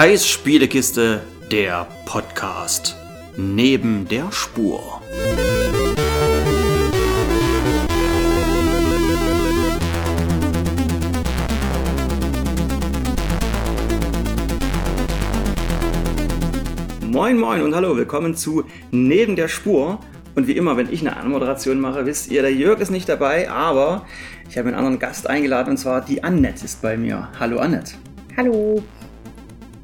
Kais Spielekiste, der Podcast. Neben der Spur. Moin Moin und hallo, willkommen zu Neben der Spur. Und wie immer, wenn ich eine Anmoderation mache, wisst ihr, der Jörg ist nicht dabei, aber ich habe einen anderen Gast eingeladen und zwar die Annette ist bei mir. Hallo Annette. Hallo.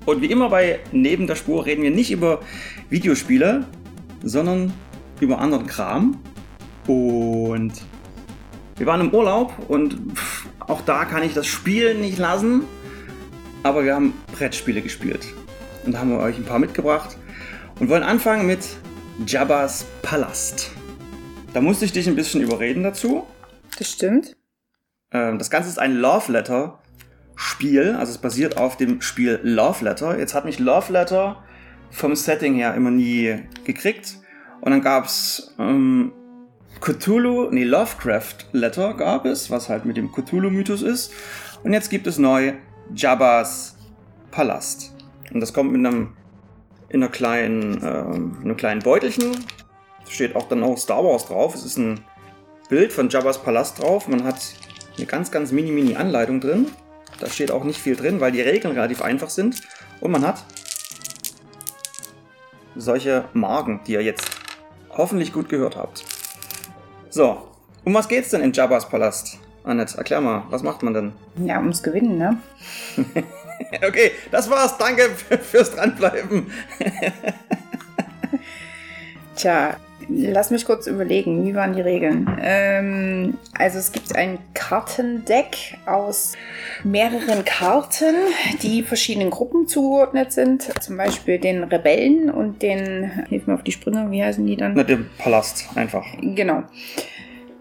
Und wie immer bei Neben der Spur reden wir nicht über Videospiele, sondern über anderen Kram. Und wir waren im Urlaub und auch da kann ich das Spielen nicht lassen. Aber wir haben Brettspiele gespielt. Und da haben wir euch ein paar mitgebracht und wollen anfangen mit Jabba's Palast. Da musste ich dich ein bisschen überreden dazu. Das stimmt. Ähm, das Ganze ist ein Love Letter Spiel, also es basiert auf dem Spiel Love Letter. Jetzt hat mich Love Letter vom Setting her immer nie gekriegt. Und dann gab's ähm, Cthulhu, nee, Lovecraft Letter gab es, was halt mit dem Cthulhu-Mythos ist. Und jetzt gibt es neu Jabba's Palast. Und das kommt mit einem in einer kleinen, ähm, einem kleinen Beutelchen. Da steht auch dann auch Star Wars drauf. Es ist ein Bild von Jabba's Palast drauf. Man hat eine ganz, ganz mini, mini Anleitung drin. Da steht auch nicht viel drin, weil die Regeln relativ einfach sind. Und man hat solche Marken, die ihr jetzt hoffentlich gut gehört habt. So, um was geht's denn in Jabba's Palast? Annette, erklär mal, was macht man denn? Ja, ums Gewinnen, ne? okay, das war's. Danke fürs Dranbleiben. Tja, lass mich kurz überlegen, wie waren die Regeln? Ähm, also es gibt ein Kartendeck aus mehreren Karten, die verschiedenen Gruppen zugeordnet sind. Zum Beispiel den Rebellen und den, hilf mir auf die Sprünge, wie heißen die dann? Na, dem Palast, einfach. Genau.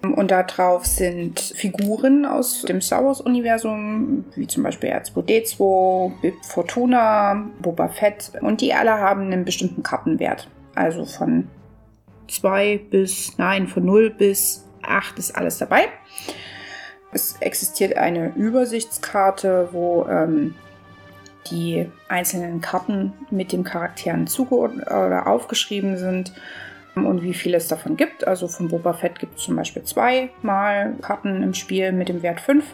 Und da drauf sind Figuren aus dem Star Wars-Universum, wie zum Beispiel R2D2, Bib Fortuna, Boba Fett. Und die alle haben einen bestimmten Kartenwert. Also von 2 bis, nein, von 0 bis 8 ist alles dabei. Es existiert eine Übersichtskarte, wo ähm, die einzelnen Karten mit den Charakteren zugeordnet oder aufgeschrieben sind und wie viel es davon gibt. Also von Boba Fett gibt es zum Beispiel zweimal Karten im Spiel mit dem Wert 5.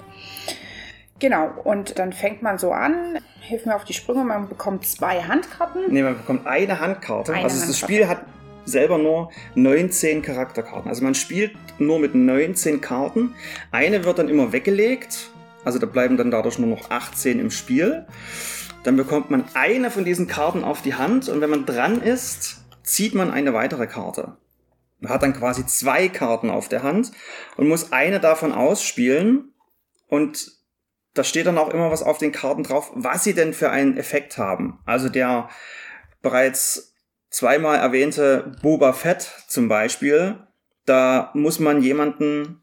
Genau, und dann fängt man so an, hilf mir auf die Sprünge, man bekommt zwei Handkarten. Nee, man bekommt eine Handkarte. Eine also das Handkarte. Spiel hat selber nur 19 Charakterkarten. Also man spielt nur mit 19 Karten. Eine wird dann immer weggelegt. Also da bleiben dann dadurch nur noch 18 im Spiel. Dann bekommt man eine von diesen Karten auf die Hand und wenn man dran ist, zieht man eine weitere Karte. Man hat dann quasi zwei Karten auf der Hand und muss eine davon ausspielen und da steht dann auch immer was auf den Karten drauf, was sie denn für einen Effekt haben. Also der bereits zweimal erwähnte Boba Fett zum Beispiel, da muss man jemanden,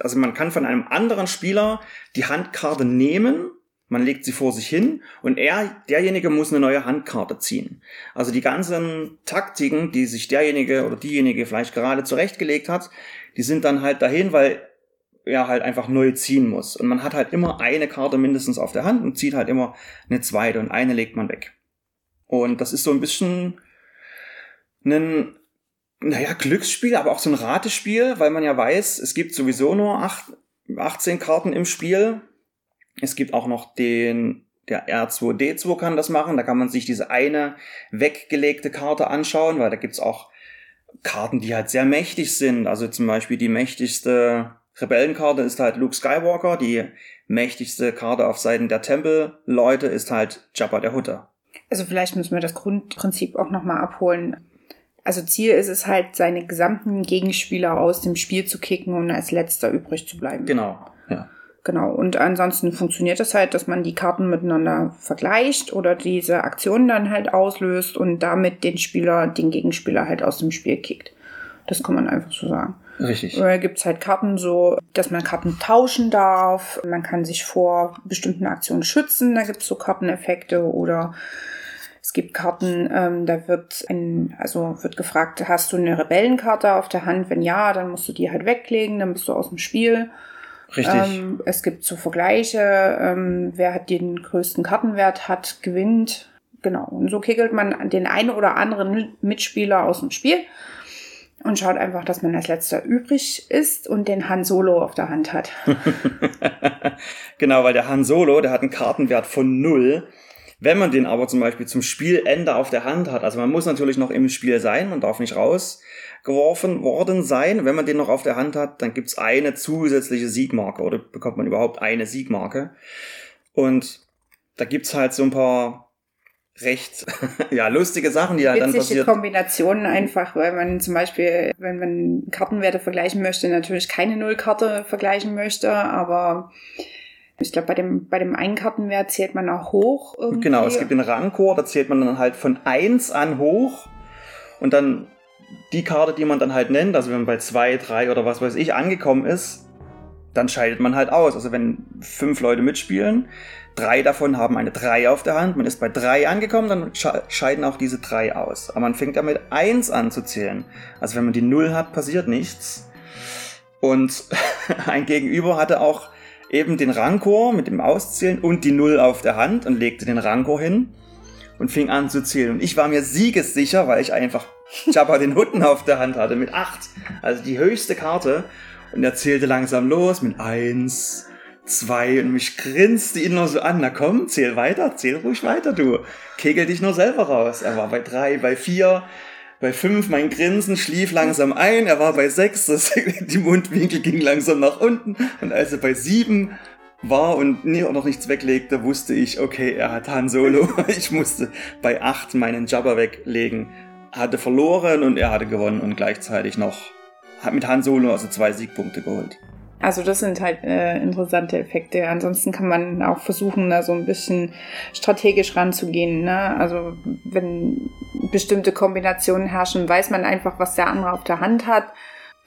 also man kann von einem anderen Spieler die Handkarte nehmen, man legt sie vor sich hin und er, derjenige muss eine neue Handkarte ziehen. Also die ganzen Taktiken, die sich derjenige oder diejenige vielleicht gerade zurechtgelegt hat, die sind dann halt dahin, weil er halt einfach neu ziehen muss. Und man hat halt immer eine Karte mindestens auf der Hand und zieht halt immer eine zweite und eine legt man weg. Und das ist so ein bisschen ein, naja, Glücksspiel, aber auch so ein Ratespiel, weil man ja weiß, es gibt sowieso nur acht, 18 Karten im Spiel. Es gibt auch noch den, der R2D2 kann das machen, da kann man sich diese eine weggelegte Karte anschauen, weil da gibt's auch Karten, die halt sehr mächtig sind. Also zum Beispiel die mächtigste Rebellenkarte ist halt Luke Skywalker, die mächtigste Karte auf Seiten der Tempelleute ist halt Jabba der Hutte. Also vielleicht müssen wir das Grundprinzip auch nochmal abholen. Also Ziel ist es halt, seine gesamten Gegenspieler aus dem Spiel zu kicken und als letzter übrig zu bleiben. Genau, ja. Genau. Und ansonsten funktioniert es halt, dass man die Karten miteinander vergleicht oder diese Aktion dann halt auslöst und damit den Spieler, den Gegenspieler halt aus dem Spiel kickt. Das kann man einfach so sagen. Richtig. Oder gibt's halt Karten so, dass man Karten tauschen darf. Man kann sich vor bestimmten Aktionen schützen. Da gibt's so Karteneffekte oder es gibt Karten, ähm, da wird ein, also wird gefragt, hast du eine Rebellenkarte auf der Hand? Wenn ja, dann musst du die halt weglegen, dann bist du aus dem Spiel. Richtig. Ähm, es gibt so Vergleiche, ähm, wer hat den größten Kartenwert hat, gewinnt. genau. Und so kickelt man den einen oder anderen Mitspieler aus dem Spiel und schaut einfach, dass man als letzter übrig ist und den Han Solo auf der Hand hat. genau, weil der Han Solo, der hat einen Kartenwert von null. Wenn man den aber zum Beispiel zum Spielende auf der Hand hat, also man muss natürlich noch im Spiel sein, man darf nicht rausgeworfen worden sein. Wenn man den noch auf der Hand hat, dann gibt's eine zusätzliche Siegmarke oder bekommt man überhaupt eine Siegmarke. Und da gibt's halt so ein paar recht ja lustige Sachen, die halt dann passiert. Kombinationen einfach, weil man zum Beispiel, wenn man Kartenwerte vergleichen möchte, natürlich keine Nullkarte vergleichen möchte, aber ich glaube, bei dem, bei dem einen Kartenwert zählt man auch hoch. Irgendwie. Genau, es gibt den Rangchor, da zählt man dann halt von eins an hoch und dann die Karte, die man dann halt nennt, also wenn man bei zwei, drei oder was weiß ich angekommen ist, dann scheidet man halt aus. Also wenn fünf Leute mitspielen, Drei davon haben eine 3 auf der Hand. Man ist bei 3 angekommen, dann scheiden auch diese 3 aus. Aber man fängt damit 1 an zu zählen. Also wenn man die 0 hat, passiert nichts. Und ein Gegenüber hatte auch eben den Rankor mit dem Auszählen und die 0 auf der Hand und legte den Rankor hin und fing an zu zählen. Und ich war mir siegessicher, weil ich einfach Jabba den Hutten auf der Hand hatte mit 8. Also die höchste Karte. Und er zählte langsam los mit 1, zwei und mich grinste ihn nur so an. Na komm, zähl weiter, zähl ruhig weiter, du. Kegel dich nur selber raus. Er war bei drei, bei vier, bei fünf, mein Grinsen schlief langsam ein. Er war bei sechs, das, die Mundwinkel ging langsam nach unten. Und als er bei sieben war und noch nichts weglegte, wusste ich, okay, er hat Han Solo. Ich musste bei acht meinen Jabber weglegen. Hatte verloren und er hatte gewonnen und gleichzeitig noch hat mit Han Solo also zwei Siegpunkte geholt. Also das sind halt äh, interessante Effekte. Ansonsten kann man auch versuchen, da so ein bisschen strategisch ranzugehen. Ne? Also wenn bestimmte Kombinationen herrschen, weiß man einfach, was der andere auf der Hand hat.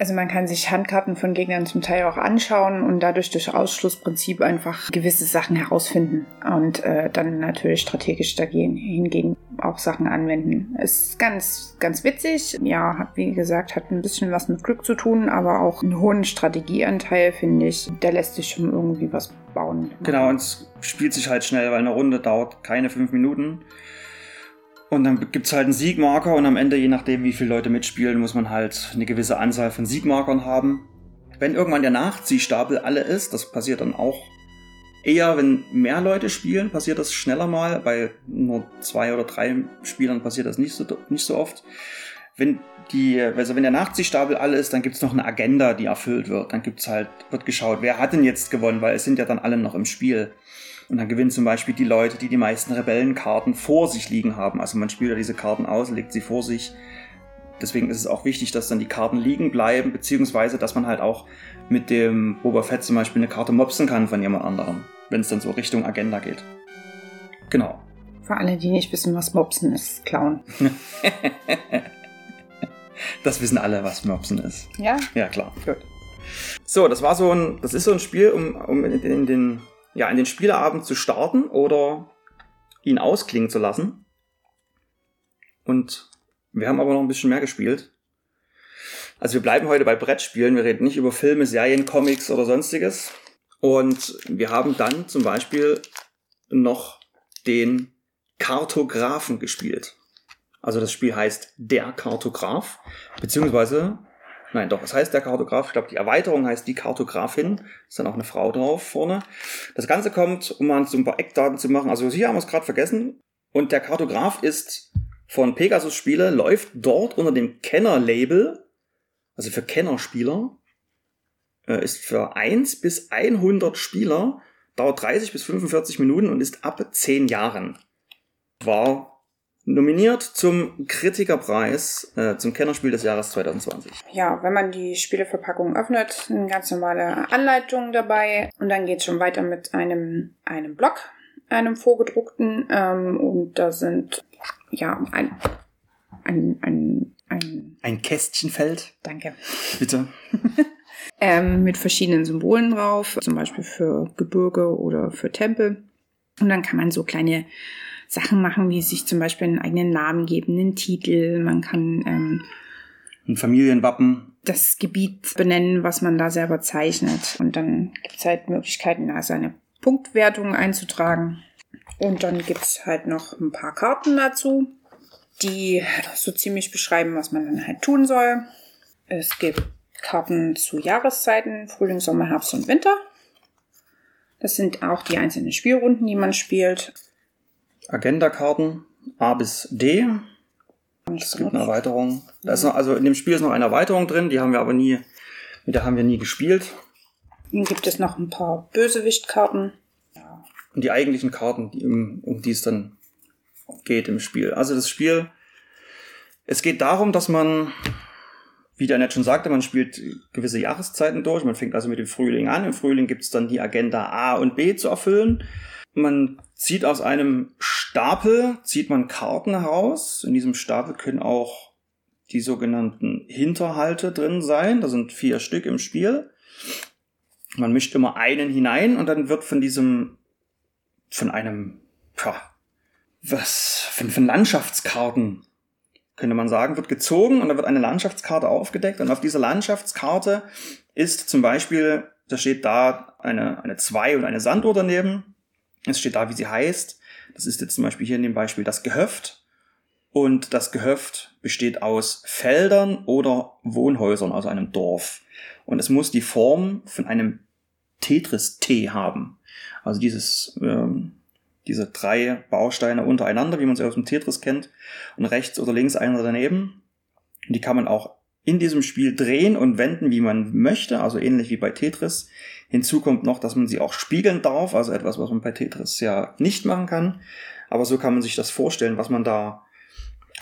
Also man kann sich Handkarten von Gegnern zum Teil auch anschauen und dadurch durch Ausschlussprinzip einfach gewisse Sachen herausfinden und äh, dann natürlich strategisch dagegen hingegen auch Sachen anwenden. Ist ganz, ganz witzig. Ja, hat wie gesagt, hat ein bisschen was mit Glück zu tun, aber auch einen hohen Strategieanteil, finde ich. Der lässt sich schon irgendwie was bauen. Genau, und es spielt sich halt schnell, weil eine Runde dauert keine fünf Minuten. Und dann gibt es halt einen Siegmarker und am Ende, je nachdem, wie viele Leute mitspielen, muss man halt eine gewisse Anzahl von Siegmarkern haben. Wenn irgendwann der Nachziehstapel alle ist, das passiert dann auch eher, wenn mehr Leute spielen, passiert das schneller mal. Bei nur zwei oder drei Spielern passiert das nicht so, nicht so oft. Wenn die, also wenn der Nachziehstapel alle ist, dann gibt es noch eine Agenda, die erfüllt wird. Dann gibt's halt, wird geschaut, wer hat denn jetzt gewonnen, weil es sind ja dann alle noch im Spiel. Und dann gewinnen zum Beispiel die Leute, die die meisten Rebellenkarten vor sich liegen haben. Also man spielt ja diese Karten aus, legt sie vor sich. Deswegen ist es auch wichtig, dass dann die Karten liegen bleiben, beziehungsweise dass man halt auch mit dem Boba Fett zum Beispiel eine Karte mopsen kann von jemand anderem, wenn es dann so Richtung Agenda geht. Genau. Für alle, die nicht wissen, was Mopsen ist, Clown. das wissen alle, was Mopsen ist. Ja? Ja, klar. Gut. So, das war so ein, das ist so ein Spiel, um, um in den ja, in den Spieleabend zu starten oder ihn ausklingen zu lassen. Und wir haben aber noch ein bisschen mehr gespielt. Also wir bleiben heute bei Brettspielen. Wir reden nicht über Filme, Serien, Comics oder sonstiges. Und wir haben dann zum Beispiel noch den Kartografen gespielt. Also das Spiel heißt Der Kartograf, beziehungsweise Nein, doch, es heißt der Kartograf. Ich glaube, die Erweiterung heißt die Kartografin. Ist dann auch eine Frau drauf vorne. Das Ganze kommt, um mal so ein paar Eckdaten zu machen. Also hier haben wir es gerade vergessen. Und der Kartograf ist von Pegasus Spiele, läuft dort unter dem Kenner-Label, also für Kennerspieler, äh, ist für 1 bis 100 Spieler, dauert 30 bis 45 Minuten und ist ab 10 Jahren. War nominiert zum Kritikerpreis äh, zum Kennerspiel des Jahres 2020. Ja, wenn man die Spieleverpackung öffnet, eine ganz normale Anleitung dabei und dann geht es schon weiter mit einem, einem Block, einem vorgedruckten ähm, und da sind ja ein, ein, ein, ein, ein Kästchenfeld. Danke. Bitte. ähm, mit verschiedenen Symbolen drauf, zum Beispiel für Gebirge oder für Tempel. Und dann kann man so kleine Sachen machen, wie sich zum Beispiel einen eigenen Namen geben, einen Titel, man kann ähm, ein Familienwappen. Das Gebiet benennen, was man da selber zeichnet. Und dann gibt es halt Möglichkeiten, da seine Punktwertung einzutragen. Und dann gibt es halt noch ein paar Karten dazu, die so ziemlich beschreiben, was man dann halt tun soll. Es gibt Karten zu Jahreszeiten, Frühling, Sommer, Herbst und Winter. Das sind auch die einzelnen Spielrunden, die man spielt. Agenda-Karten A bis D. Es gibt eine Erweiterung. Da ist noch, also in dem Spiel ist noch eine Erweiterung drin, die haben wir aber nie, mit der haben wir nie gespielt. Dann gibt es noch ein paar Bösewichtkarten. Und die eigentlichen Karten, die, um die es dann geht im Spiel. Also das Spiel, es geht darum, dass man wie der Nett schon sagte, man spielt gewisse Jahreszeiten durch. Man fängt also mit dem Frühling an. Im Frühling gibt es dann die Agenda A und B zu erfüllen. Man zieht aus einem Stapel, zieht man Karten heraus. In diesem Stapel können auch die sogenannten Hinterhalte drin sein. Da sind vier Stück im Spiel. Man mischt immer einen hinein und dann wird von diesem, von einem, ja, was, von, von Landschaftskarten könnte man sagen, wird gezogen und da wird eine Landschaftskarte aufgedeckt und auf dieser Landschaftskarte ist zum Beispiel, da steht da eine, eine 2 und eine Sanduhr daneben. Es steht da, wie sie heißt. Das ist jetzt zum Beispiel hier in dem Beispiel das Gehöft. Und das Gehöft besteht aus Feldern oder Wohnhäusern, also einem Dorf. Und es muss die Form von einem Tetris-T haben. Also dieses ähm, diese drei Bausteine untereinander, wie man sie aus dem Tetris kennt, und rechts oder links einer daneben. Und die kann man auch in diesem Spiel drehen und wenden, wie man möchte, also ähnlich wie bei Tetris. Hinzu kommt noch, dass man sie auch spiegeln darf, also etwas, was man bei Tetris ja nicht machen kann. Aber so kann man sich das vorstellen, was man da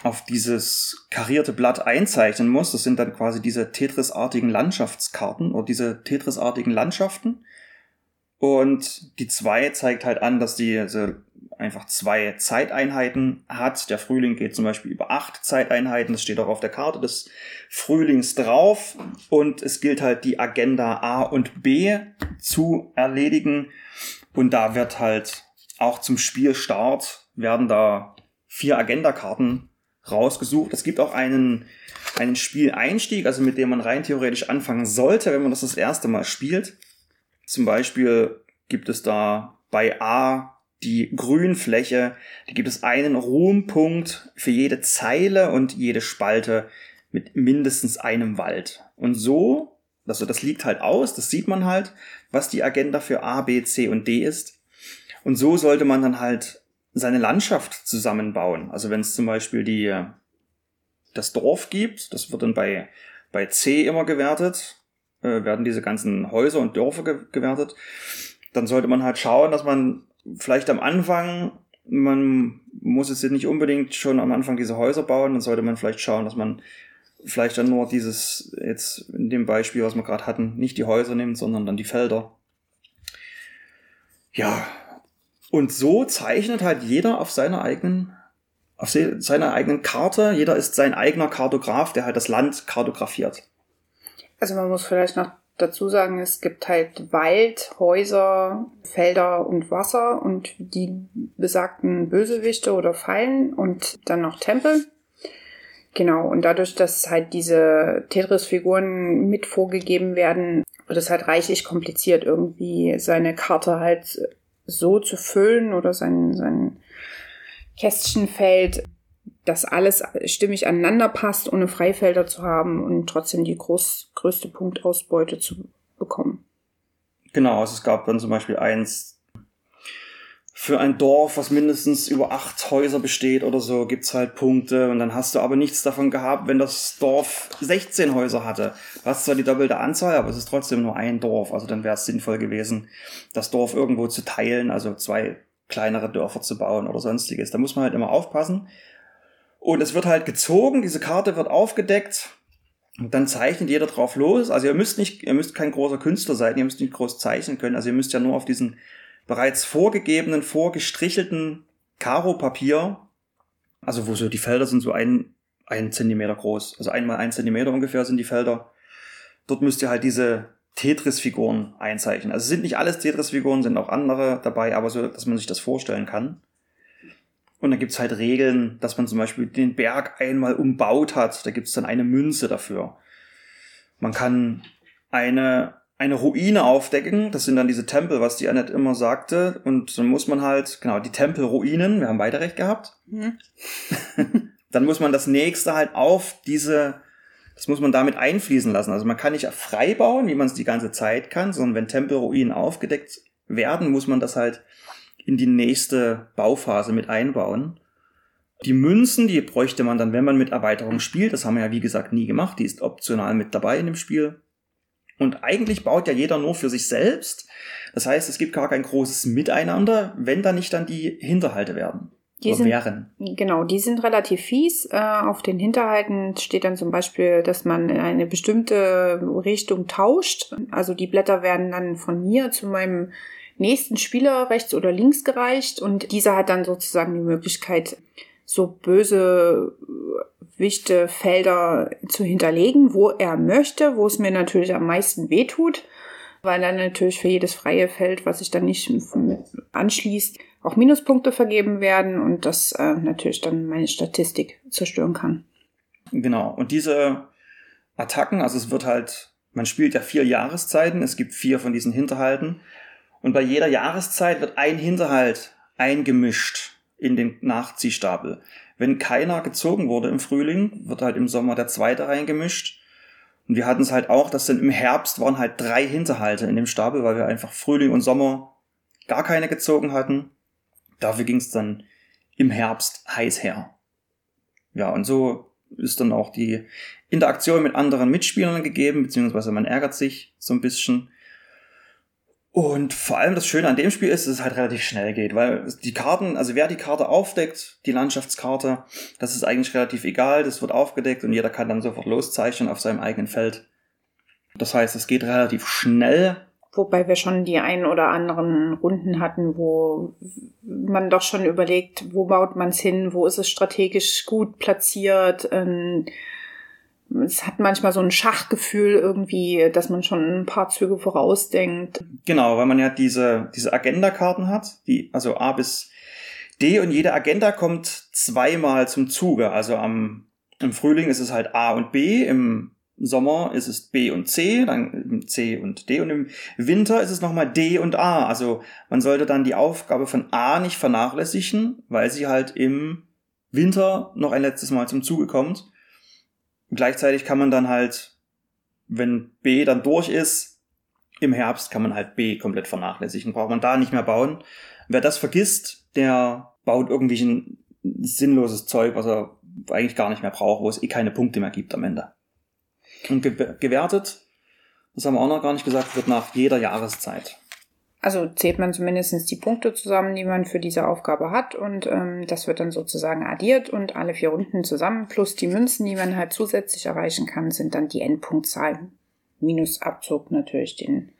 auf dieses karierte Blatt einzeichnen muss. Das sind dann quasi diese Tetris-artigen Landschaftskarten oder diese Tetris-artigen Landschaften. Und die 2 zeigt halt an, dass die einfach zwei Zeiteinheiten hat. Der Frühling geht zum Beispiel über acht Zeiteinheiten. Das steht auch auf der Karte des Frühlings drauf. Und es gilt halt die Agenda A und B zu erledigen. Und da wird halt auch zum Spielstart werden da vier Agendakarten rausgesucht. Es gibt auch einen, einen Spieleinstieg, also mit dem man rein theoretisch anfangen sollte, wenn man das das erste Mal spielt. Zum Beispiel gibt es da bei A die Grünfläche, da gibt es einen Ruhmpunkt für jede Zeile und jede Spalte mit mindestens einem Wald. Und so, also das liegt halt aus, das sieht man halt, was die Agenda für A, B, C und D ist. Und so sollte man dann halt seine Landschaft zusammenbauen. Also wenn es zum Beispiel die, das Dorf gibt, das wird dann bei, bei C immer gewertet, äh, werden diese ganzen Häuser und Dörfer ge gewertet. Dann sollte man halt schauen, dass man vielleicht am Anfang, man muss es jetzt nicht unbedingt schon am Anfang diese Häuser bauen, dann sollte man vielleicht schauen, dass man vielleicht dann nur dieses, jetzt in dem Beispiel, was wir gerade hatten, nicht die Häuser nimmt, sondern dann die Felder. Ja, und so zeichnet halt jeder auf seiner eigenen, auf seiner eigenen Karte, jeder ist sein eigener Kartograf, der halt das Land kartografiert. Also man muss vielleicht noch dazu sagen, es gibt halt Wald, Häuser, Felder und Wasser und die besagten Bösewichte oder Fallen und dann noch Tempel. Genau, und dadurch, dass halt diese Tetris-Figuren mit vorgegeben werden, wird es halt reichlich kompliziert, irgendwie seine Karte halt so zu füllen oder sein, sein Kästchenfeld dass alles stimmig aneinander passt, ohne Freifelder zu haben und trotzdem die groß, größte Punktausbeute zu bekommen. Genau, also es gab dann zum Beispiel eins für ein Dorf, was mindestens über acht Häuser besteht oder so, gibt's halt Punkte und dann hast du aber nichts davon gehabt, wenn das Dorf 16 Häuser hatte. Du hast zwar die doppelte Anzahl, aber es ist trotzdem nur ein Dorf, also dann wäre es sinnvoll gewesen, das Dorf irgendwo zu teilen, also zwei kleinere Dörfer zu bauen oder sonstiges. Da muss man halt immer aufpassen, und es wird halt gezogen, diese Karte wird aufgedeckt und dann zeichnet jeder drauf los. Also ihr müsst nicht, ihr müsst kein großer Künstler sein, ihr müsst nicht groß zeichnen können. Also ihr müsst ja nur auf diesen bereits vorgegebenen, vorgestrichelten Karo-Papier, also wo so die Felder sind so ein, ein Zentimeter groß, also einmal ein Zentimeter ungefähr sind die Felder. Dort müsst ihr halt diese Tetris-Figuren einzeichnen. Also es sind nicht alles Tetris-Figuren, sind auch andere dabei, aber so, dass man sich das vorstellen kann. Und dann gibt's halt Regeln, dass man zum Beispiel den Berg einmal umbaut hat. Da gibt's dann eine Münze dafür. Man kann eine, eine Ruine aufdecken. Das sind dann diese Tempel, was die Annette immer sagte. Und dann muss man halt, genau, die Tempelruinen, wir haben beide recht gehabt. Mhm. dann muss man das nächste halt auf diese, das muss man damit einfließen lassen. Also man kann nicht frei bauen, wie man es die ganze Zeit kann, sondern wenn Tempelruinen aufgedeckt werden, muss man das halt in die nächste Bauphase mit einbauen. Die Münzen, die bräuchte man dann, wenn man mit Erweiterung spielt. Das haben wir ja wie gesagt nie gemacht. Die ist optional mit dabei in dem Spiel. Und eigentlich baut ja jeder nur für sich selbst. Das heißt, es gibt gar kein großes Miteinander, wenn da nicht dann die Hinterhalte werden. Die sind, wären. Genau, die sind relativ fies. Äh, auf den Hinterhalten steht dann zum Beispiel, dass man in eine bestimmte Richtung tauscht. Also die Blätter werden dann von mir zu meinem nächsten Spieler rechts oder links gereicht und dieser hat dann sozusagen die Möglichkeit, so böse wichte Felder zu hinterlegen, wo er möchte, wo es mir natürlich am meisten wehtut, weil dann natürlich für jedes freie Feld, was sich dann nicht anschließt, auch Minuspunkte vergeben werden und das äh, natürlich dann meine Statistik zerstören kann. Genau. Und diese Attacken, also es wird halt, man spielt ja vier Jahreszeiten, es gibt vier von diesen Hinterhalten und bei jeder Jahreszeit wird ein Hinterhalt eingemischt in den Nachziehstapel. Wenn keiner gezogen wurde im Frühling, wird halt im Sommer der zweite reingemischt. Und wir hatten es halt auch, dass dann im Herbst waren halt drei Hinterhalte in dem Stapel, weil wir einfach Frühling und Sommer gar keine gezogen hatten. Dafür ging es dann im Herbst heiß her. Ja, und so ist dann auch die Interaktion mit anderen Mitspielern gegeben, beziehungsweise man ärgert sich so ein bisschen. Und vor allem das Schöne an dem Spiel ist, dass es halt relativ schnell geht, weil die Karten, also wer die Karte aufdeckt, die Landschaftskarte, das ist eigentlich relativ egal, das wird aufgedeckt und jeder kann dann sofort loszeichnen auf seinem eigenen Feld. Das heißt, es geht relativ schnell. Wobei wir schon die ein oder anderen Runden hatten, wo man doch schon überlegt, wo baut man es hin, wo ist es strategisch gut platziert. Ähm, es hat manchmal so ein Schachgefühl irgendwie, dass man schon ein paar Züge vorausdenkt. Genau, weil man ja diese, diese Agenda-Karten hat, die, also A bis D und jede Agenda kommt zweimal zum Zuge. Also am, im Frühling ist es halt A und B, im Sommer ist es B und C, dann C und D und im Winter ist es nochmal D und A. Also man sollte dann die Aufgabe von A nicht vernachlässigen, weil sie halt im Winter noch ein letztes Mal zum Zuge kommt. Gleichzeitig kann man dann halt, wenn B dann durch ist, im Herbst kann man halt B komplett vernachlässigen. Braucht man da nicht mehr bauen. Wer das vergisst, der baut irgendwie ein sinnloses Zeug, was er eigentlich gar nicht mehr braucht, wo es eh keine Punkte mehr gibt am Ende. Und gewertet, das haben wir auch noch gar nicht gesagt, wird nach jeder Jahreszeit. Also zählt man zumindest die Punkte zusammen, die man für diese Aufgabe hat und ähm, das wird dann sozusagen addiert und alle vier Runden zusammen plus die Münzen, die man halt zusätzlich erreichen kann, sind dann die Endpunktzahlen. Minus Abzug natürlich den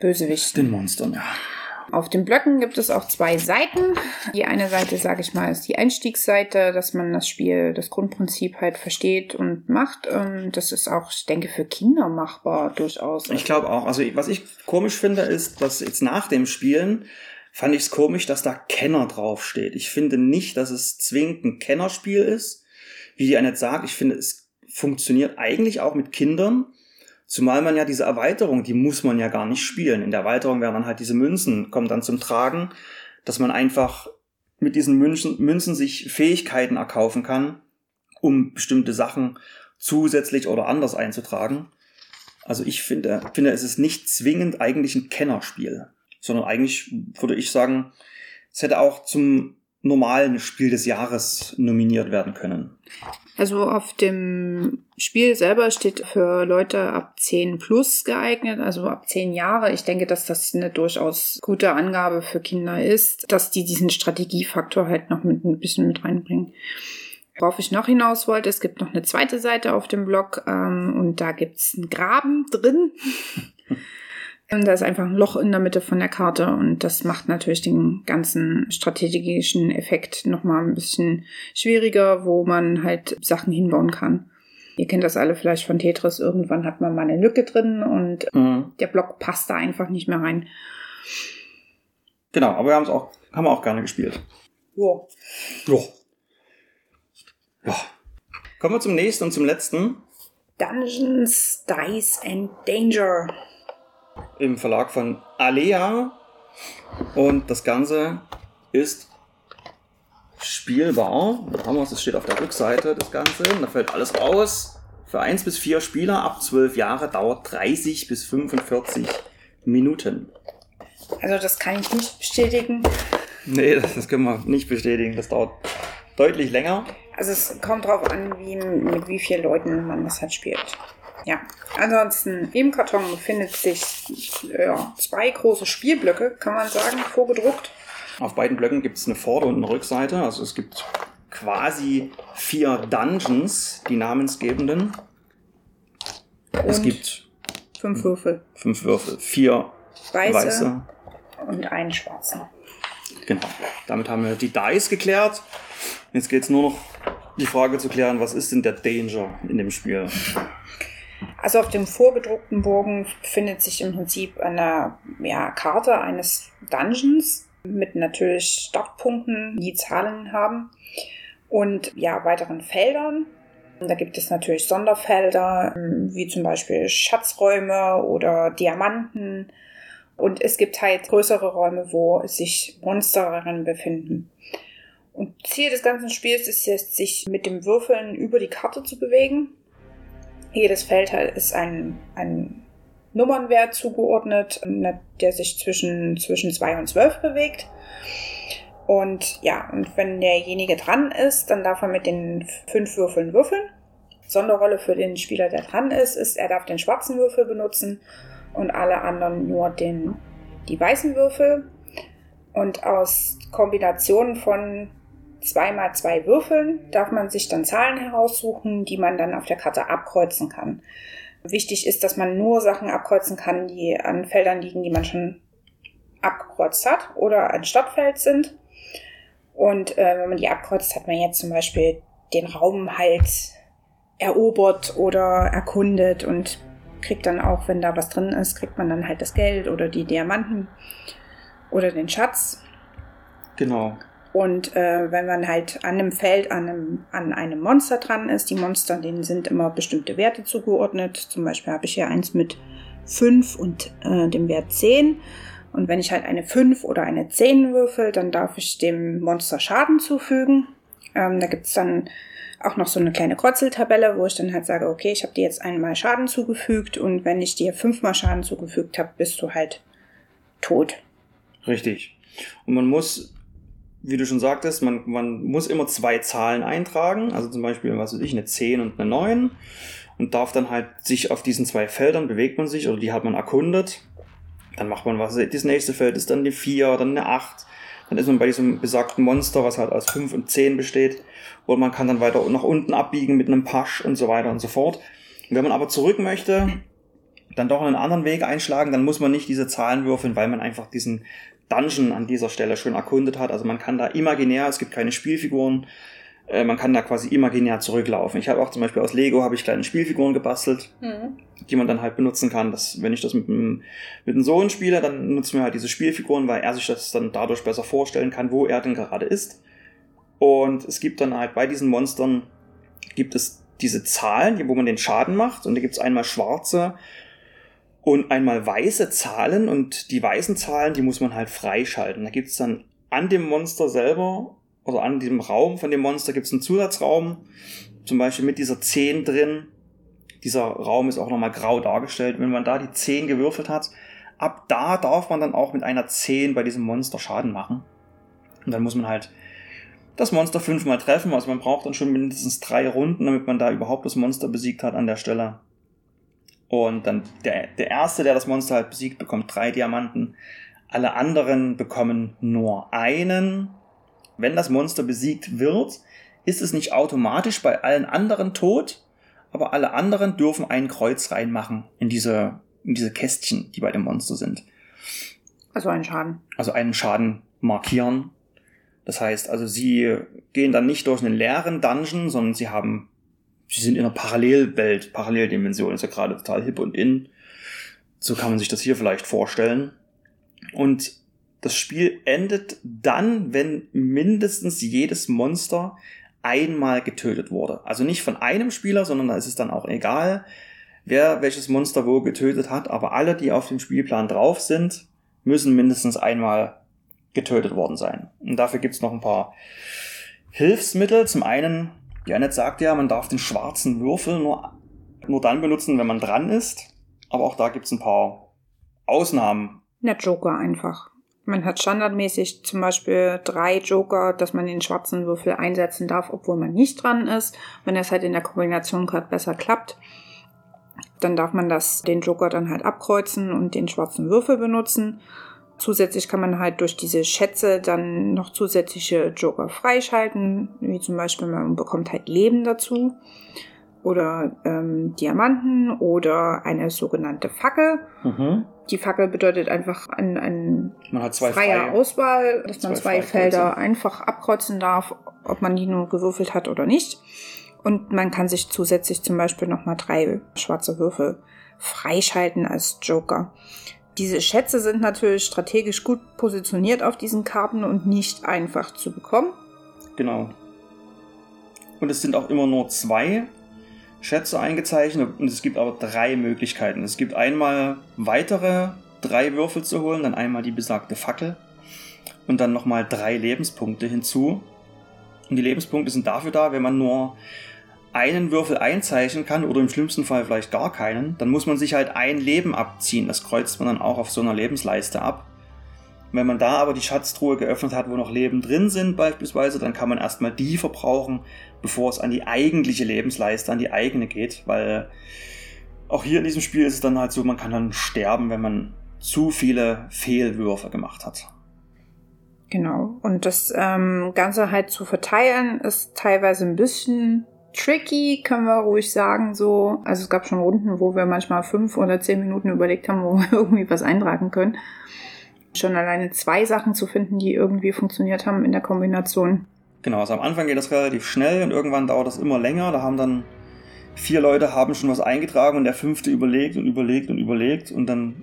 Bösewichten. Den Monstern, ja. Auf den Blöcken gibt es auch zwei Seiten. Die eine Seite, sage ich mal, ist die Einstiegsseite, dass man das Spiel, das Grundprinzip halt versteht und macht. Ähm, das ist auch, ich denke, für Kinder machbar durchaus. Ich glaube auch. Also was ich komisch finde, ist, dass jetzt nach dem Spielen fand ich es komisch, dass da Kenner draufsteht. Ich finde nicht, dass es zwingend ein Kennerspiel ist. Wie die Annette sagt, ich finde, es funktioniert eigentlich auch mit Kindern. Zumal man ja diese Erweiterung, die muss man ja gar nicht spielen. In der Erweiterung werden dann halt diese Münzen, kommen dann zum Tragen, dass man einfach mit diesen Münzen, Münzen sich Fähigkeiten erkaufen kann, um bestimmte Sachen zusätzlich oder anders einzutragen. Also ich finde, finde, es ist nicht zwingend eigentlich ein Kennerspiel, sondern eigentlich würde ich sagen, es hätte auch zum normalen Spiel des Jahres nominiert werden können. Also auf dem Spiel selber steht für Leute ab 10 plus geeignet, also ab 10 Jahre. Ich denke, dass das eine durchaus gute Angabe für Kinder ist, dass die diesen Strategiefaktor halt noch mit ein bisschen mit reinbringen. Worauf ich noch hinaus wollte, es gibt noch eine zweite Seite auf dem Blog ähm, und da gibt's einen Graben drin. Und da ist einfach ein Loch in der Mitte von der Karte und das macht natürlich den ganzen strategischen Effekt nochmal ein bisschen schwieriger, wo man halt Sachen hinbauen kann. Ihr kennt das alle vielleicht von Tetris. Irgendwann hat man mal eine Lücke drin und mhm. der Block passt da einfach nicht mehr rein. Genau, aber wir haben es auch, haben wir auch gerne gespielt. Jo. Jo. Ja. Kommen wir zum nächsten und zum letzten. Dungeons, Dice and Danger. Im Verlag von Alea. Und das Ganze ist spielbar. Da haben wir es, das steht auf der Rückseite, das Ganze. Da fällt alles aus. Für 1 bis 4 Spieler ab 12 Jahre dauert 30 bis 45 Minuten. Also das kann ich nicht bestätigen. Nee, das, das können wir nicht bestätigen. Das dauert deutlich länger. Also es kommt drauf an, wie, mit wie vielen Leuten man das halt spielt. Ja, ansonsten im Karton befindet sich ja, zwei große Spielblöcke, kann man sagen, vorgedruckt. Auf beiden Blöcken gibt es eine Vorder- und eine Rückseite. Also es gibt quasi vier Dungeons, die namensgebenden. es Und gibt fünf Würfel. fünf Würfel, vier Weiße, weiße. und einen schwarzen. Genau. Damit haben wir die Dice geklärt. Jetzt geht es nur noch die Frage zu klären, was ist denn der Danger in dem Spiel? Also auf dem vorgedruckten Bogen befindet sich im Prinzip eine ja, Karte eines Dungeons mit natürlich Startpunkten, die Zahlen haben und ja weiteren Feldern. Da gibt es natürlich Sonderfelder, ähm, wie zum Beispiel Schatzräume oder Diamanten. Und es gibt halt größere Räume, wo sich Monster darin befinden. Und Ziel des ganzen Spiels ist jetzt, sich mit dem Würfeln über die Karte zu bewegen. Jedes Feld halt ist ein, ein Nummernwert zugeordnet, der sich zwischen, zwischen 2 und 12 bewegt. Und ja, und wenn derjenige dran ist, dann darf er mit den fünf Würfeln würfeln. Sonderrolle für den Spieler, der dran ist, ist, er darf den schwarzen Würfel benutzen und alle anderen nur den, die weißen Würfel. Und aus Kombinationen von zweimal zwei Würfeln darf man sich dann Zahlen heraussuchen, die man dann auf der Karte abkreuzen kann. Wichtig ist, dass man nur Sachen abkreuzen kann, die an Feldern liegen, die man schon abgekreuzt hat oder ein Stadtfeld sind. Und äh, wenn man die abkreuzt, hat man jetzt zum Beispiel den Raum halt erobert oder erkundet und kriegt dann auch, wenn da was drin ist, kriegt man dann halt das Geld oder die Diamanten oder den Schatz. Genau. Und äh, wenn man halt an einem Feld an einem, an einem Monster dran ist, die Monster, denen sind immer bestimmte Werte zugeordnet. Zum Beispiel habe ich hier eins mit 5 und äh, dem Wert 10. Und wenn ich halt eine 5 oder eine 10 würfel, dann darf ich dem Monster Schaden zufügen. Ähm, da gibt's dann auch noch so eine kleine Kreuzeltabelle, wo ich dann halt sage, okay, ich habe dir jetzt einmal Schaden zugefügt und wenn ich dir fünfmal Schaden zugefügt habe, bist du halt tot. Richtig. Und man muss, wie du schon sagtest, man, man muss immer zwei Zahlen eintragen. Also zum Beispiel, was weiß ich, eine 10 und eine 9. Und darf dann halt sich auf diesen zwei Feldern bewegt man sich oder die hat man erkundet. Dann macht man was. Das nächste Feld ist dann eine 4, dann eine 8. Dann ist man bei diesem besagten Monster, was halt aus 5 und 10 besteht. Und man kann dann weiter nach unten abbiegen mit einem Pasch und so weiter und so fort. Und wenn man aber zurück möchte, dann doch einen anderen Weg einschlagen, dann muss man nicht diese Zahlen würfeln, weil man einfach diesen Dungeon an dieser Stelle schon erkundet hat. Also man kann da imaginär, es gibt keine Spielfiguren, äh, man kann da quasi imaginär zurücklaufen. Ich habe auch zum Beispiel aus Lego habe ich kleine Spielfiguren gebastelt, Mhm. die man dann halt benutzen kann. Das, wenn ich das mit einem, mit einem Sohn spiele, dann nutzen wir halt diese Spielfiguren, weil er sich das dann dadurch besser vorstellen kann, wo er denn gerade ist. Und es gibt dann halt bei diesen Monstern gibt es diese Zahlen, wo man den Schaden macht. Und da gibt es einmal schwarze und einmal weiße Zahlen. Und die weißen Zahlen, die muss man halt freischalten. Da gibt es dann an dem Monster selber oder an diesem Raum von dem Monster gibt es einen Zusatzraum. Zum Beispiel mit dieser 10 drin. Dieser Raum ist auch nochmal grau dargestellt. Wenn man da die 10 gewürfelt hat, ab da darf man dann auch mit einer 10 bei diesem Monster Schaden machen. Und dann muss man halt das Monster fünfmal treffen. Also man braucht dann schon mindestens drei Runden, damit man da überhaupt das Monster besiegt hat an der Stelle. Und dann der, der Erste, der das Monster halt besiegt, bekommt drei Diamanten. Alle anderen bekommen nur einen. Wenn das Monster besiegt wird, ist es nicht automatisch bei allen anderen tot, aber alle anderen dürfen ein Kreuz reinmachen in diese, in diese Kästchen, die bei dem Monster sind. Also ein Schaden. Also einen Schaden markieren. Das heißt, also sie gehen dann nicht durch einen leeren Dungeon, sondern sie haben, sie sind in einer Parallelwelt, Paralleldimension, ist ja gerade total hip und in. So kann man sich das hier vielleicht vorstellen. Und das Spiel endet dann, wenn mindestens jedes Monster einmal getötet wurde. Also nicht von einem Spieler, sondern da ist es dann auch egal. wer welches Monster wo getötet hat, aber alle, die auf dem Spielplan drauf sind, müssen mindestens einmal getötet worden sein. Und dafür gibt's noch ein paar Hilfsmittel. Zum einen, Janet sagt ja, man darf den schwarzen Würfel nur, nur dann benutzen, wenn man dran ist. Aber auch da gibt's ein paar Ausnahmen. Der Joker einfach. Man hat standardmäßig zum Beispiel drei Joker, dass man den schwarzen Würfel einsetzen darf, obwohl man nicht dran ist. Wenn das halt in der Kombination gerade besser klappt, dann darf man das, den Joker dann halt abkreuzen und den schwarzen Würfel benutzen. Zusätzlich kann man halt durch diese Schätze dann noch zusätzliche Joker freischalten, wie zum Beispiel man bekommt halt Leben dazu oder ähm, Diamanten oder eine sogenannte Fackel. Mhm. Die Fackel bedeutet einfach ein, ein man hat zwei freier freie, Auswahl, dass man zwei, zwei Felder einfach abkreuzen darf, ob man die nur gewürfelt hat oder nicht. Und man kann sich zusätzlich zum Beispiel nochmal drei schwarze Würfel freischalten als Joker. Diese Schätze sind natürlich strategisch gut positioniert auf diesen Karten und nicht einfach zu bekommen. Genau. Und es sind auch immer nur zwei Schätze eingezeichnet und es gibt aber drei Möglichkeiten. Es gibt einmal weitere drei Würfel zu holen, dann einmal die besagte Fackel und dann nochmal drei Lebenspunkte hinzu. Und die Lebenspunkte sind dafür da, wenn man nur einen Würfel einzeichnen kann oder im schlimmsten Fall vielleicht gar keinen, dann muss man sich halt ein Leben abziehen. Das kreuzt man dann auch auf so einer Lebensleiste ab. Wenn man da aber die Schatztruhe geöffnet hat, wo noch Leben drin sind beispielsweise, dann kann man erstmal die verbrauchen, bevor es an die eigentliche Lebensleiste, an die eigene geht, weil auch hier in diesem Spiel ist es dann halt so, man kann dann sterben, wenn man zu viele Fehlwürfe gemacht hat. Genau. Und das ähm, Ganze halt zu verteilen ist teilweise ein bisschen tricky, können wir ruhig sagen, so. Also es gab schon Runden, wo wir manchmal fünf oder zehn Minuten überlegt haben, wo wir irgendwie was eintragen können schon alleine zwei Sachen zu finden, die irgendwie funktioniert haben in der Kombination. Genau, also am Anfang geht das relativ schnell und irgendwann dauert das immer länger. Da haben dann vier Leute haben schon was eingetragen und der fünfte überlegt und überlegt und überlegt und dann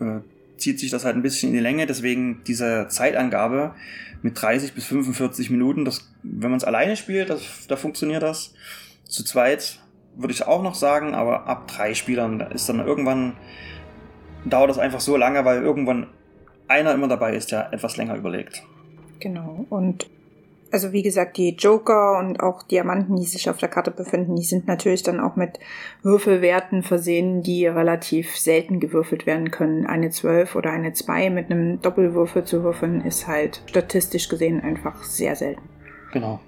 äh, zieht sich das halt ein bisschen in die Länge. Deswegen diese Zeitangabe mit 30 bis 45 Minuten, das, wenn man es alleine spielt, das, da funktioniert das. Zu zweit würde ich auch noch sagen, aber ab drei Spielern ist dann irgendwann dauert das einfach so lange, weil irgendwann einer immer dabei ist, der etwas länger überlegt. Genau. Und also wie gesagt, die Joker und auch Diamanten, die sich auf der Karte befinden, die sind natürlich dann auch mit Würfelwerten versehen, die relativ selten gewürfelt werden können. Eine 12 oder eine 2 mit einem Doppelwürfel zu würfeln, ist halt statistisch gesehen einfach sehr selten. Genau.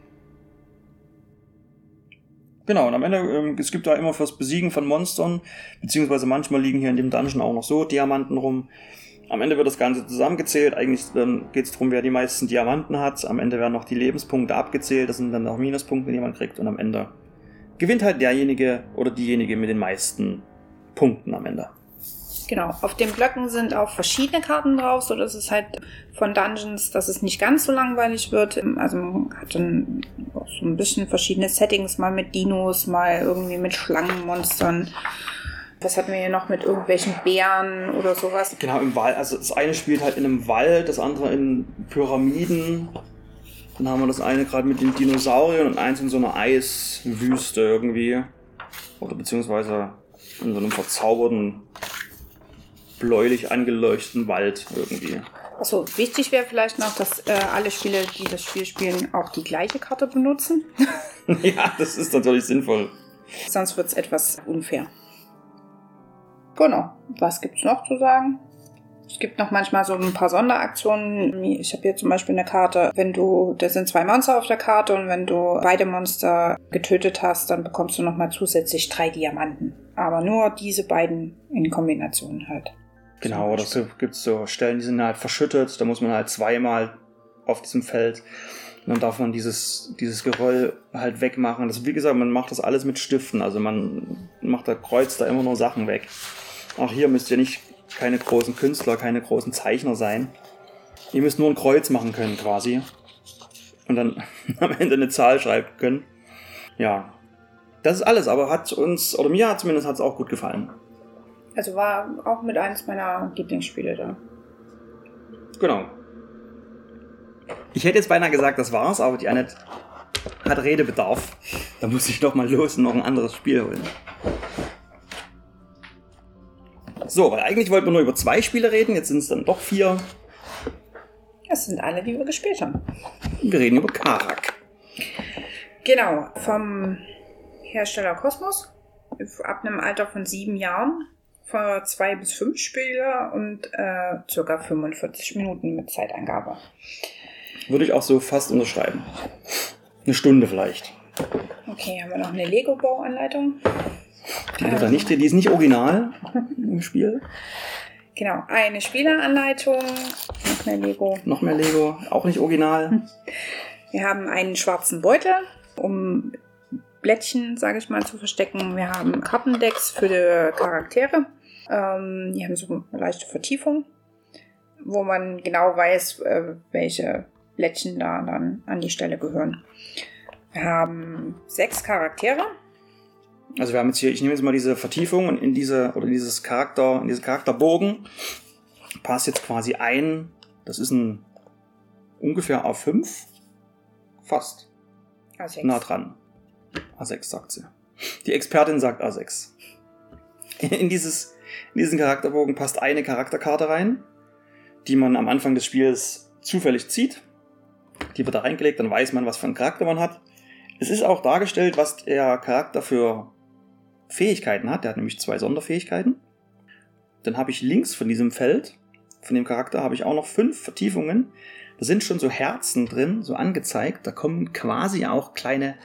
Genau, und am Ende, ähm, es gibt da immer fürs Besiegen von Monstern, beziehungsweise manchmal liegen hier in dem Dungeon auch noch so Diamanten rum. Am Ende wird das Ganze zusammengezählt. Eigentlich dann geht es darum, wer die meisten Diamanten hat. Am Ende werden noch die Lebenspunkte abgezählt. Das sind dann auch Minuspunkte, die man kriegt. Und am Ende gewinnt halt derjenige oder diejenige mit den meisten Punkten am Ende. Genau, auf den Blöcken sind auch verschiedene Karten drauf, so dass es halt von Dungeons, dass es nicht ganz so langweilig wird. Also man hat dann auch so ein bisschen verschiedene Settings, mal mit Dinos, mal irgendwie mit Schlangenmonstern. Was hatten wir hier noch mit irgendwelchen Bären oder sowas? Genau, im Wald. Also das eine spielt halt in einem Wald, das andere in Pyramiden. Dann haben wir das eine gerade mit den Dinosauriern und eins in so einer Eiswüste irgendwie. Oder beziehungsweise in so einem verzauberten, bläulich angeleuchteten Wald irgendwie. Achso, wichtig wäre vielleicht noch, dass äh, alle Spieler, die das Spiel spielen, auch die gleiche Karte benutzen. ja, das ist natürlich sinnvoll. Sonst wird es etwas unfair. Genau. Was gibt's noch zu sagen? Es gibt noch manchmal so ein paar Sonderaktionen. Ich habe hier zum Beispiel eine Karte, wenn du, da sind zwei Monster auf der Karte und wenn du beide Monster getötet hast, dann bekommst du nochmal zusätzlich drei Diamanten. Aber nur diese beiden in Kombination halt. Genau, oder so gibt es so Stellen, die sind halt verschüttet, da muss man halt zweimal auf diesem Feld. Und dann darf man dieses, dieses Geröll halt wegmachen. Das, wie gesagt, man macht das alles mit Stiften. Also man macht da Kreuz da immer nur Sachen weg. Auch hier müsst ihr nicht keine großen Künstler, keine großen Zeichner sein. Ihr müsst nur ein Kreuz machen können quasi. Und dann am Ende eine Zahl schreiben können. Ja. Das ist alles, aber hat uns, oder mir hat zumindest hat es auch gut gefallen. Also war auch mit eines meiner Lieblingsspiele da. Genau. Ich hätte jetzt beinahe gesagt, das war's, aber die Annette hat Redebedarf. Da muss ich doch mal los und noch ein anderes Spiel holen. So, weil eigentlich wollten wir nur über zwei Spiele reden, jetzt sind es dann doch vier. Das sind alle, die wir gespielt haben. Wir reden über Karak. Genau, vom Hersteller Kosmos. Ab einem Alter von sieben Jahren. Von zwei bis fünf Spieler und äh, circa 45 Minuten mit Zeitangabe. Würde ich auch so fast unterschreiben. Eine Stunde vielleicht. Okay, haben wir noch eine Lego-Bauanleitung. Die, ist da nicht, die ist nicht original im Spiel. Genau, eine Spieleranleitung, noch mehr Lego. Noch mehr Lego, auch nicht original. Wir haben einen schwarzen Beutel, um Blättchen, sage ich mal, zu verstecken. Wir haben Kartendecks für die Charaktere. Ähm, die haben so eine leichte Vertiefung, wo man genau weiß, äh, welche Blättchen da dann an die Stelle gehören. Wir haben sechs Charaktere. Also wir haben jetzt hier, ich nehme jetzt mal diese Vertiefung und in diese, oder dieses Charakter, in diese Charakterbogen passt jetzt quasi ein, das ist ein ungefähr A5. Fast. A6. Nah dran. A6 sagt sie. Die Expertin sagt A6. In, dieses, in diesen Charakterbogen passt eine Charakterkarte rein, die man am Anfang des Spiels zufällig zieht. Die wird da reingelegt, dann weiß man, was für einen Charakter man hat. Es ist auch dargestellt, was der Charakter für Fähigkeiten hat. Der hat nämlich zwei Sonderfähigkeiten. Dann habe ich links von diesem Feld, von dem Charakter, habe ich auch noch fünf Vertiefungen. Da sind schon so Herzen drin, so angezeigt. Da kommen quasi auch kleine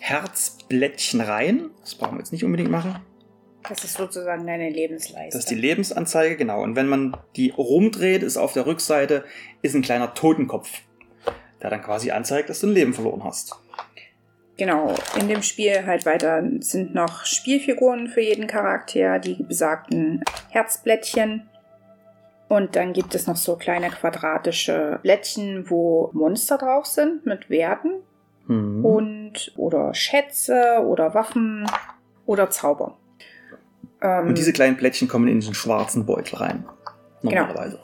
Herzblättchen rein. Das brauchen wir jetzt nicht unbedingt machen. Das ist sozusagen deine Lebensleiste. Das ist die Lebensanzeige, genau. Und wenn man die rumdreht, ist auf der Rückseite ist ein kleiner Totenkopf, der dann quasi anzeigt, dass du ein Leben verloren hast. Genau, in dem Spiel halt weiter sind noch Spielfiguren für jeden Charakter, die besagten Herzblättchen. Und dann gibt es noch so kleine quadratische Blättchen, wo Monster drauf sind mit Werten Mhm. und oder Schätze oder Waffen oder Zauber. Ähm, Und diese kleinen Plättchen kommen in diesen schwarzen Beutel rein. Normalerweise.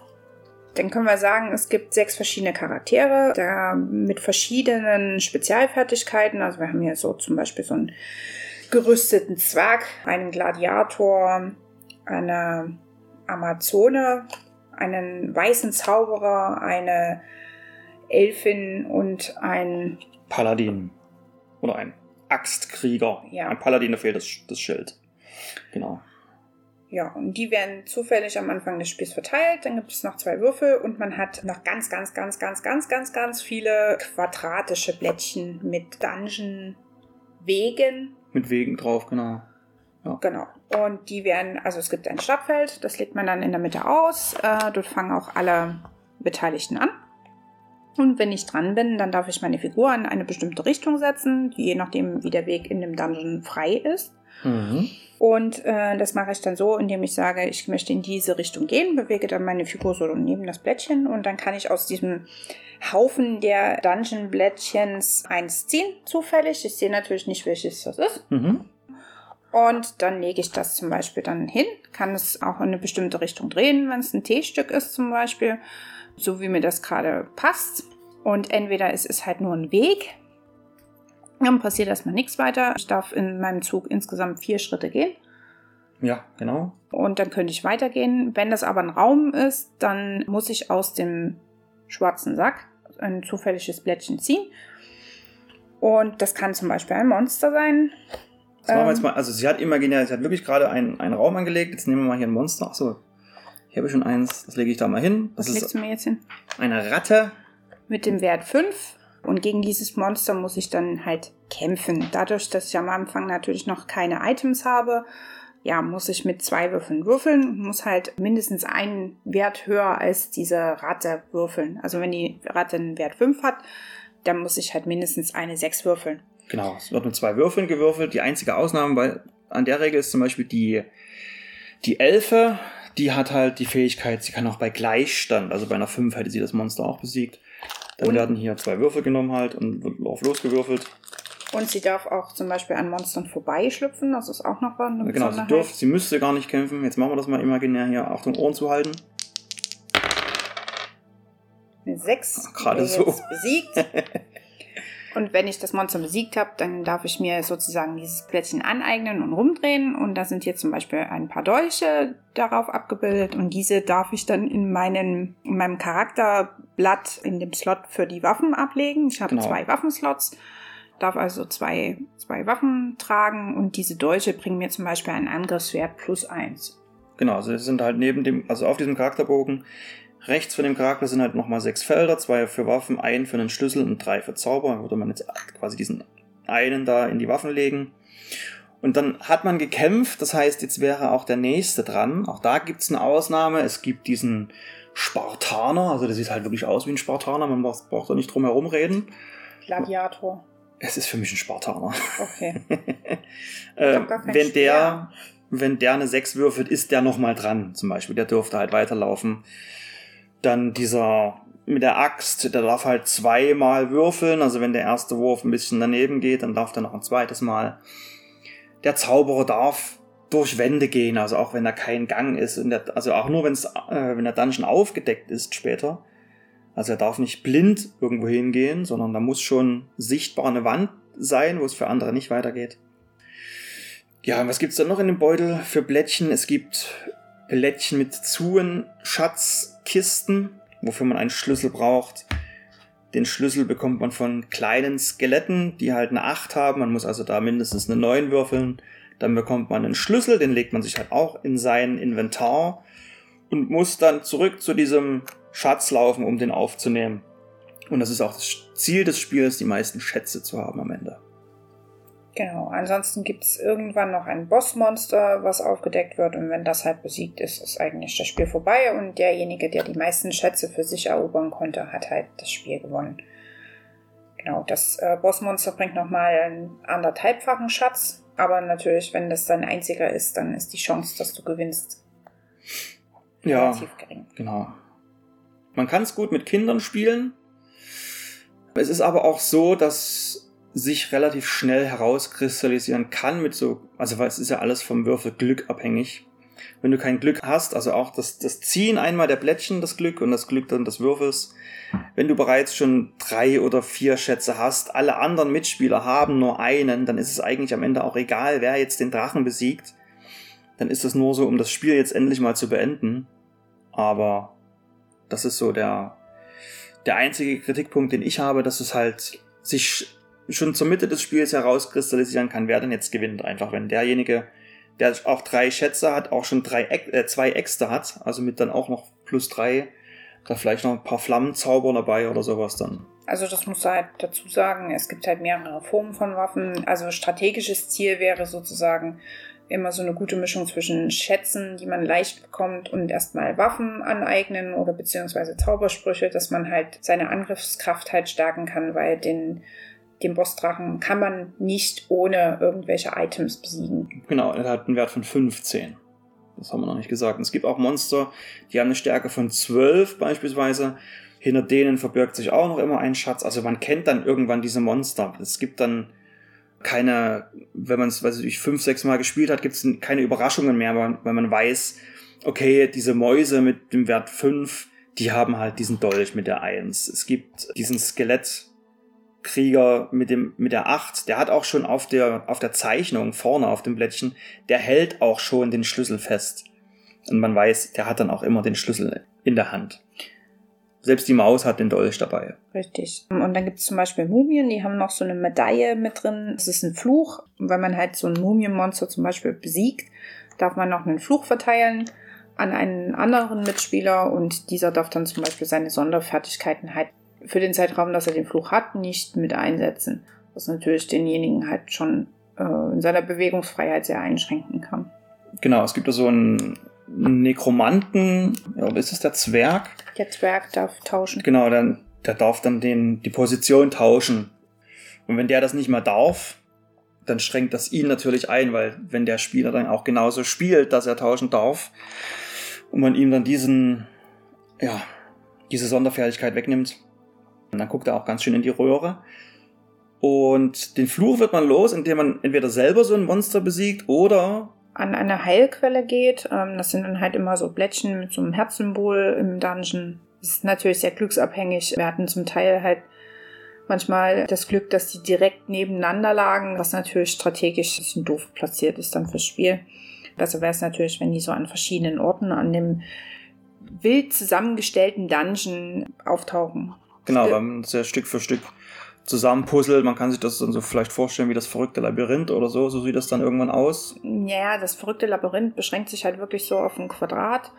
Dann können wir sagen, es gibt sechs verschiedene Charaktere, da mit verschiedenen Spezialfertigkeiten. Also wir haben hier so zum Beispiel so einen gerüsteten Zwerg, einen Gladiator, eine Amazone, einen weißen Zauberer, eine Elfin und ein Paladin. Oder ein Axtkrieger. Ja. Ein Paladin, da fehlt das, das Schild. Genau. Ja, und die werden zufällig am Anfang des Spiels verteilt. Dann gibt es noch zwei Würfel und man hat noch ganz, ganz, ganz, ganz, ganz, ganz, ganz viele quadratische Blättchen mit Dungeon-Wegen. Mit Wegen drauf, genau. Genau. Und die werden, also es gibt ein Stadtfeld, das legt man dann in der Mitte aus. Äh, dort fangen auch alle Beteiligten an. Und wenn ich dran bin, dann darf ich meine Figur in eine bestimmte Richtung setzen, je nachdem, wie der Weg in dem Dungeon frei ist. Mhm. Und äh, das mache ich dann so, indem ich sage, ich möchte in diese Richtung gehen, bewege dann meine Figur so neben das Blättchen und dann kann ich aus diesem Haufen der Dungeon-Blättchens eins ziehen, zufällig. Ich sehe natürlich nicht, welches das ist. Mhm. Und dann lege ich das zum Beispiel dann hin, kann es auch in eine bestimmte Richtung drehen, wenn es ein T-Stück ist zum Beispiel, so wie mir das gerade passt. Und entweder es ist halt nur ein Weg, dann passiert erstmal nichts weiter. Ich darf in meinem Zug insgesamt vier Schritte gehen. Ja, genau. Und dann könnte ich weitergehen. Wenn das aber ein Raum ist, dann muss ich aus dem schwarzen Sack ein zufälliges Blättchen ziehen. Und das kann zum Beispiel ein Monster sein. Das machen wir Ähm. jetzt mal. Also sie hat imaginär, sie hat wirklich gerade einen, einen Raum angelegt. Jetzt nehmen wir mal hier ein Monster. Achso, hier habe ich schon eins. Das lege ich da mal hin. Das Was legst du mir jetzt hin? eine Ratte. Mit dem Wert 5. Und gegen dieses Monster muss ich dann halt kämpfen. Dadurch, dass ich am Anfang natürlich noch keine Items habe, ja, muss ich mit zwei Würfeln würfeln. Muss halt mindestens einen Wert höher als diese Ratte würfeln. Also wenn die Ratte einen Wert 5 hat, dann muss ich halt mindestens eine 6 würfeln. Genau, es wird mit zwei Würfeln gewürfelt. Die einzige Ausnahme bei, an der Regel ist zum Beispiel die, die Elfe. Die hat halt die Fähigkeit, sie kann auch bei Gleichstand, also bei einer 5 hätte sie das Monster auch besiegt. Dann Und- werden hier zwei Würfel genommen halt und wird drauf losgewürfelt. Und sie darf auch zum Beispiel an Monstern vorbeischlüpfen. Das ist auch noch eine Genau, sie dürft, sie müsste gar nicht kämpfen. Jetzt machen wir das mal imaginär hier. Achtung, Ohren zu halten. Eine 6. Ach, gerade so. Besiegt. Und wenn ich das Monster besiegt habe, dann darf ich mir sozusagen dieses Plättchen aneignen und rumdrehen. Und da sind hier zum Beispiel ein paar Dolche darauf abgebildet. Und diese darf ich dann in, meinen, in meinem Charakterblatt in dem Slot für die Waffen ablegen. Ich habe genau. zwei Waffenslots, darf also zwei, zwei Waffen tragen. Und diese Dolche bringen mir zum Beispiel einen Angriffswert plus eins. Genau, also sie sind halt neben dem, also auf diesem Charakterbogen Rechts von dem Charakter sind halt nochmal sechs Felder, zwei für Waffen, ein für einen Schlüssel und drei für Zauber. Würde man jetzt quasi diesen einen da in die Waffen legen. Und dann hat man gekämpft, das heißt, jetzt wäre auch der nächste dran. Auch da gibt's eine Ausnahme. Es gibt diesen Spartaner, also der sieht halt wirklich aus wie ein Spartaner, man braucht, braucht da nicht drum herum reden. Gladiator. Es ist für mich ein Spartaner. Okay. äh, wenn der, wenn der eine 6 würfelt, ist der nochmal dran, zum Beispiel. Der dürfte halt weiterlaufen. Dann dieser mit der Axt, der darf halt zweimal würfeln. Also wenn der erste Wurf ein bisschen daneben geht, dann darf der noch ein zweites Mal. Der Zauberer darf durch Wände gehen, also auch wenn da kein Gang ist. Der, also auch nur wenn's, äh, wenn der Dungeon aufgedeckt ist später. Also er darf nicht blind irgendwo hingehen, sondern da muss schon sichtbar eine Wand sein, wo es für andere nicht weitergeht. Ja, was gibt's dann noch in dem Beutel für Blättchen? Es gibt Blättchen mit Zuen, Schatzkisten, wofür man einen Schlüssel braucht. Den Schlüssel bekommt man von kleinen Skeletten, die halt eine 8 haben. Man muss also da mindestens eine 9 würfeln. Dann bekommt man einen Schlüssel, den legt man sich halt auch in sein Inventar und muss dann zurück zu diesem Schatz laufen, um den aufzunehmen. Und das ist auch das Ziel des Spiels, die meisten Schätze zu haben am Ende. Genau, ansonsten gibt es irgendwann noch ein Bossmonster, was aufgedeckt wird und wenn das halt besiegt ist, ist eigentlich das Spiel vorbei und derjenige, der die meisten Schätze für sich erobern konnte, hat halt das Spiel gewonnen. Genau, das äh, Bossmonster bringt nochmal einen anderthalbfachen Schatz, aber natürlich, wenn das dein einziger ist, dann ist die Chance, dass du gewinnst, ja, relativ gering. Genau. Man kann es gut mit Kindern spielen. Es ist aber auch so, dass sich relativ schnell herauskristallisieren kann mit so, also weil es ist ja alles vom Würfel Glück abhängig. Wenn du kein Glück hast, also auch das, das Ziehen einmal der Blättchen, das Glück und das Glück dann des Würfels, wenn du bereits schon drei oder vier Schätze hast, alle anderen Mitspieler haben nur einen, dann ist es eigentlich am Ende auch egal, wer jetzt den Drachen besiegt. Dann ist es nur so, um das Spiel jetzt endlich mal zu beenden. Aber das ist so der, der einzige Kritikpunkt, den ich habe, dass es halt sich schon zur Mitte des Spiels herauskristallisieren kann, wer denn jetzt gewinnt. Einfach wenn derjenige, der auch drei Schätze hat, auch schon drei, äh, zwei Äxte hat, also mit dann auch noch plus drei, da vielleicht noch ein paar Flammenzauber dabei oder sowas dann. Also das muss halt dazu sagen, es gibt halt mehrere Formen von Waffen. Also strategisches Ziel wäre sozusagen immer so eine gute Mischung zwischen Schätzen, die man leicht bekommt und erstmal Waffen aneignen oder beziehungsweise Zaubersprüche, dass man halt seine Angriffskraft halt stärken kann, weil den den Bossdrachen kann man nicht ohne irgendwelche Items besiegen. Genau, er hat einen Wert von 15. Das haben wir noch nicht gesagt. Und es gibt auch Monster, die haben eine Stärke von 12 beispielsweise. Hinter denen verbirgt sich auch noch immer ein Schatz. Also man kennt dann irgendwann diese Monster. Es gibt dann keine, wenn man es, weiß ich, fünf, sechs Mal gespielt hat, gibt es keine Überraschungen mehr, weil man weiß, okay, diese Mäuse mit dem Wert 5, die haben halt diesen Dolch mit der 1. Es gibt diesen Skelett, Krieger mit dem mit der 8, der hat auch schon auf der auf der Zeichnung vorne auf dem Blättchen, der hält auch schon den Schlüssel fest. Und man weiß, der hat dann auch immer den Schlüssel in der Hand. Selbst die Maus hat den Dolch dabei. Richtig. Und dann gibt es zum Beispiel Mumien, die haben noch so eine Medaille mit drin. Das ist ein Fluch. Wenn man halt so ein Mumienmonster zum Beispiel besiegt, darf man noch einen Fluch verteilen an einen anderen Mitspieler und dieser darf dann zum Beispiel seine Sonderfertigkeiten halt für den Zeitraum, dass er den Fluch hat, nicht mit einsetzen. Was natürlich denjenigen halt schon äh, in seiner Bewegungsfreiheit sehr einschränken kann. Genau, es gibt da so einen Nekromanten, ja, ist es der Zwerg? Der Zwerg darf tauschen. Genau, dann, der darf dann den, die Position tauschen. Und wenn der das nicht mehr darf, dann schränkt das ihn natürlich ein, weil wenn der Spieler dann auch genauso spielt, dass er tauschen darf, und man ihm dann diesen, ja, diese Sonderfertigkeit wegnimmt, und dann guckt er auch ganz schön in die Röhre. Und den Fluch wird man los, indem man entweder selber so ein Monster besiegt oder an eine Heilquelle geht. Ähm, das sind dann halt immer so Blättchen mit so einem Herzsymbol im Dungeon. Das ist natürlich sehr glücksabhängig. Wir hatten zum Teil halt manchmal das Glück, dass die direkt nebeneinander lagen, was natürlich strategisch ein bisschen doof platziert ist dann fürs Spiel. Besser wäre es natürlich, wenn die so an verschiedenen Orten an dem wild zusammengestellten Dungeon auftauchen. Genau, weil man das ja Stück für Stück zusammenpuzzelt. Man kann sich das dann so vielleicht vorstellen wie das verrückte Labyrinth oder so. So sieht das dann irgendwann aus. Ja, das verrückte Labyrinth beschränkt sich halt wirklich so auf ein Quadrat.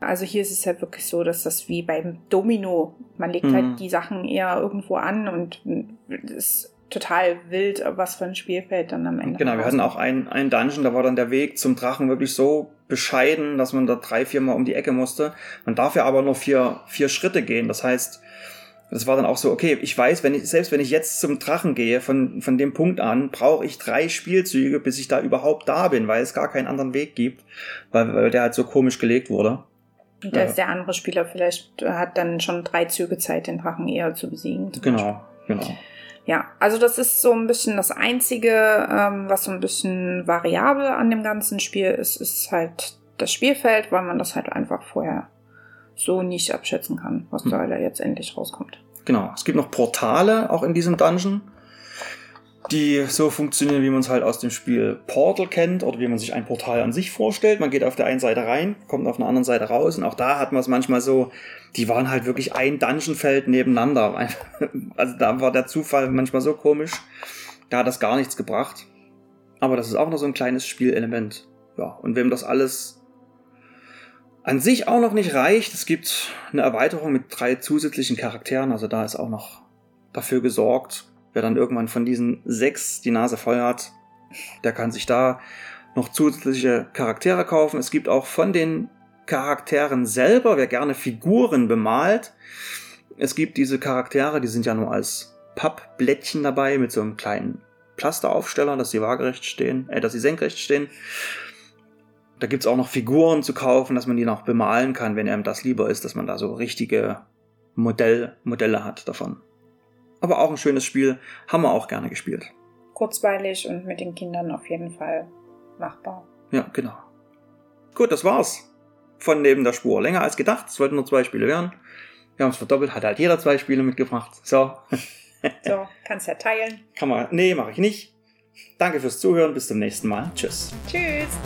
Also hier ist es halt wirklich so, dass das wie beim Domino, man legt halt mhm. halt die Sachen eher irgendwo an und es ist total wild, was für ein Spielfeld dann am Ende. Genau, wir hatten auch einen, einen Dungeon, da war dann der Weg zum Drachen wirklich so bescheiden, dass man da drei, vier Mal um die Ecke musste. Man darf ja aber nur vier, vier Schritte gehen. Das heißt, das war dann auch so, okay, ich weiß, wenn ich, selbst wenn ich jetzt zum Drachen gehe, von, von dem Punkt an, brauche ich drei Spielzüge, bis ich da überhaupt da bin, weil es gar keinen anderen Weg gibt, weil, weil der halt so komisch gelegt wurde. Und ja. der andere Spieler vielleicht hat dann schon drei Züge Zeit, den Drachen eher zu besiegen. Genau, genau. Ja, also das ist so ein bisschen das Einzige, ähm, was so ein bisschen variabel an dem ganzen Spiel ist, ist halt das Spielfeld, weil man das halt einfach vorher so nicht abschätzen kann, was hm. da jetzt endlich rauskommt. Genau. Es gibt noch Portale auch in diesem Dungeon die so funktionieren, wie man es halt aus dem Spiel Portal kennt oder wie man sich ein Portal an sich vorstellt. Man geht auf der einen Seite rein, kommt auf der anderen Seite raus und auch da hat man es manchmal so, die waren halt wirklich ein Dungeonfeld nebeneinander. Also da war der Zufall manchmal so komisch, da hat das gar nichts gebracht. Aber das ist auch noch so ein kleines Spielelement. Ja, und wem das alles an sich auch noch nicht reicht, es gibt eine Erweiterung mit drei zusätzlichen Charakteren, also da ist auch noch dafür gesorgt, Wer dann irgendwann von diesen sechs die Nase voll hat, der kann sich da noch zusätzliche Charaktere kaufen. Es gibt auch von den Charakteren selber, wer gerne Figuren bemalt, es gibt diese Charaktere, die sind ja nur als Pappblättchen dabei mit so einem kleinen Plasteraufsteller, dass sie waagerecht stehen, äh, dass sie senkrecht stehen. Da gibt's auch noch Figuren zu kaufen, dass man die noch bemalen kann, wenn einem das lieber ist, dass man da so richtige Modell, Modelle hat davon. Aber auch ein schönes Spiel, haben wir auch gerne gespielt. Kurzweilig und mit den Kindern auf jeden Fall machbar. Ja, genau. Gut, das war's. Von neben der Spur. Länger als gedacht. Es wollten nur zwei Spiele werden. Wir haben es verdoppelt, hat halt jeder zwei Spiele mitgebracht. So. so, kannst ja teilen. Kann man. Nee, mache ich nicht. Danke fürs Zuhören. Bis zum nächsten Mal. Tschüss. Tschüss.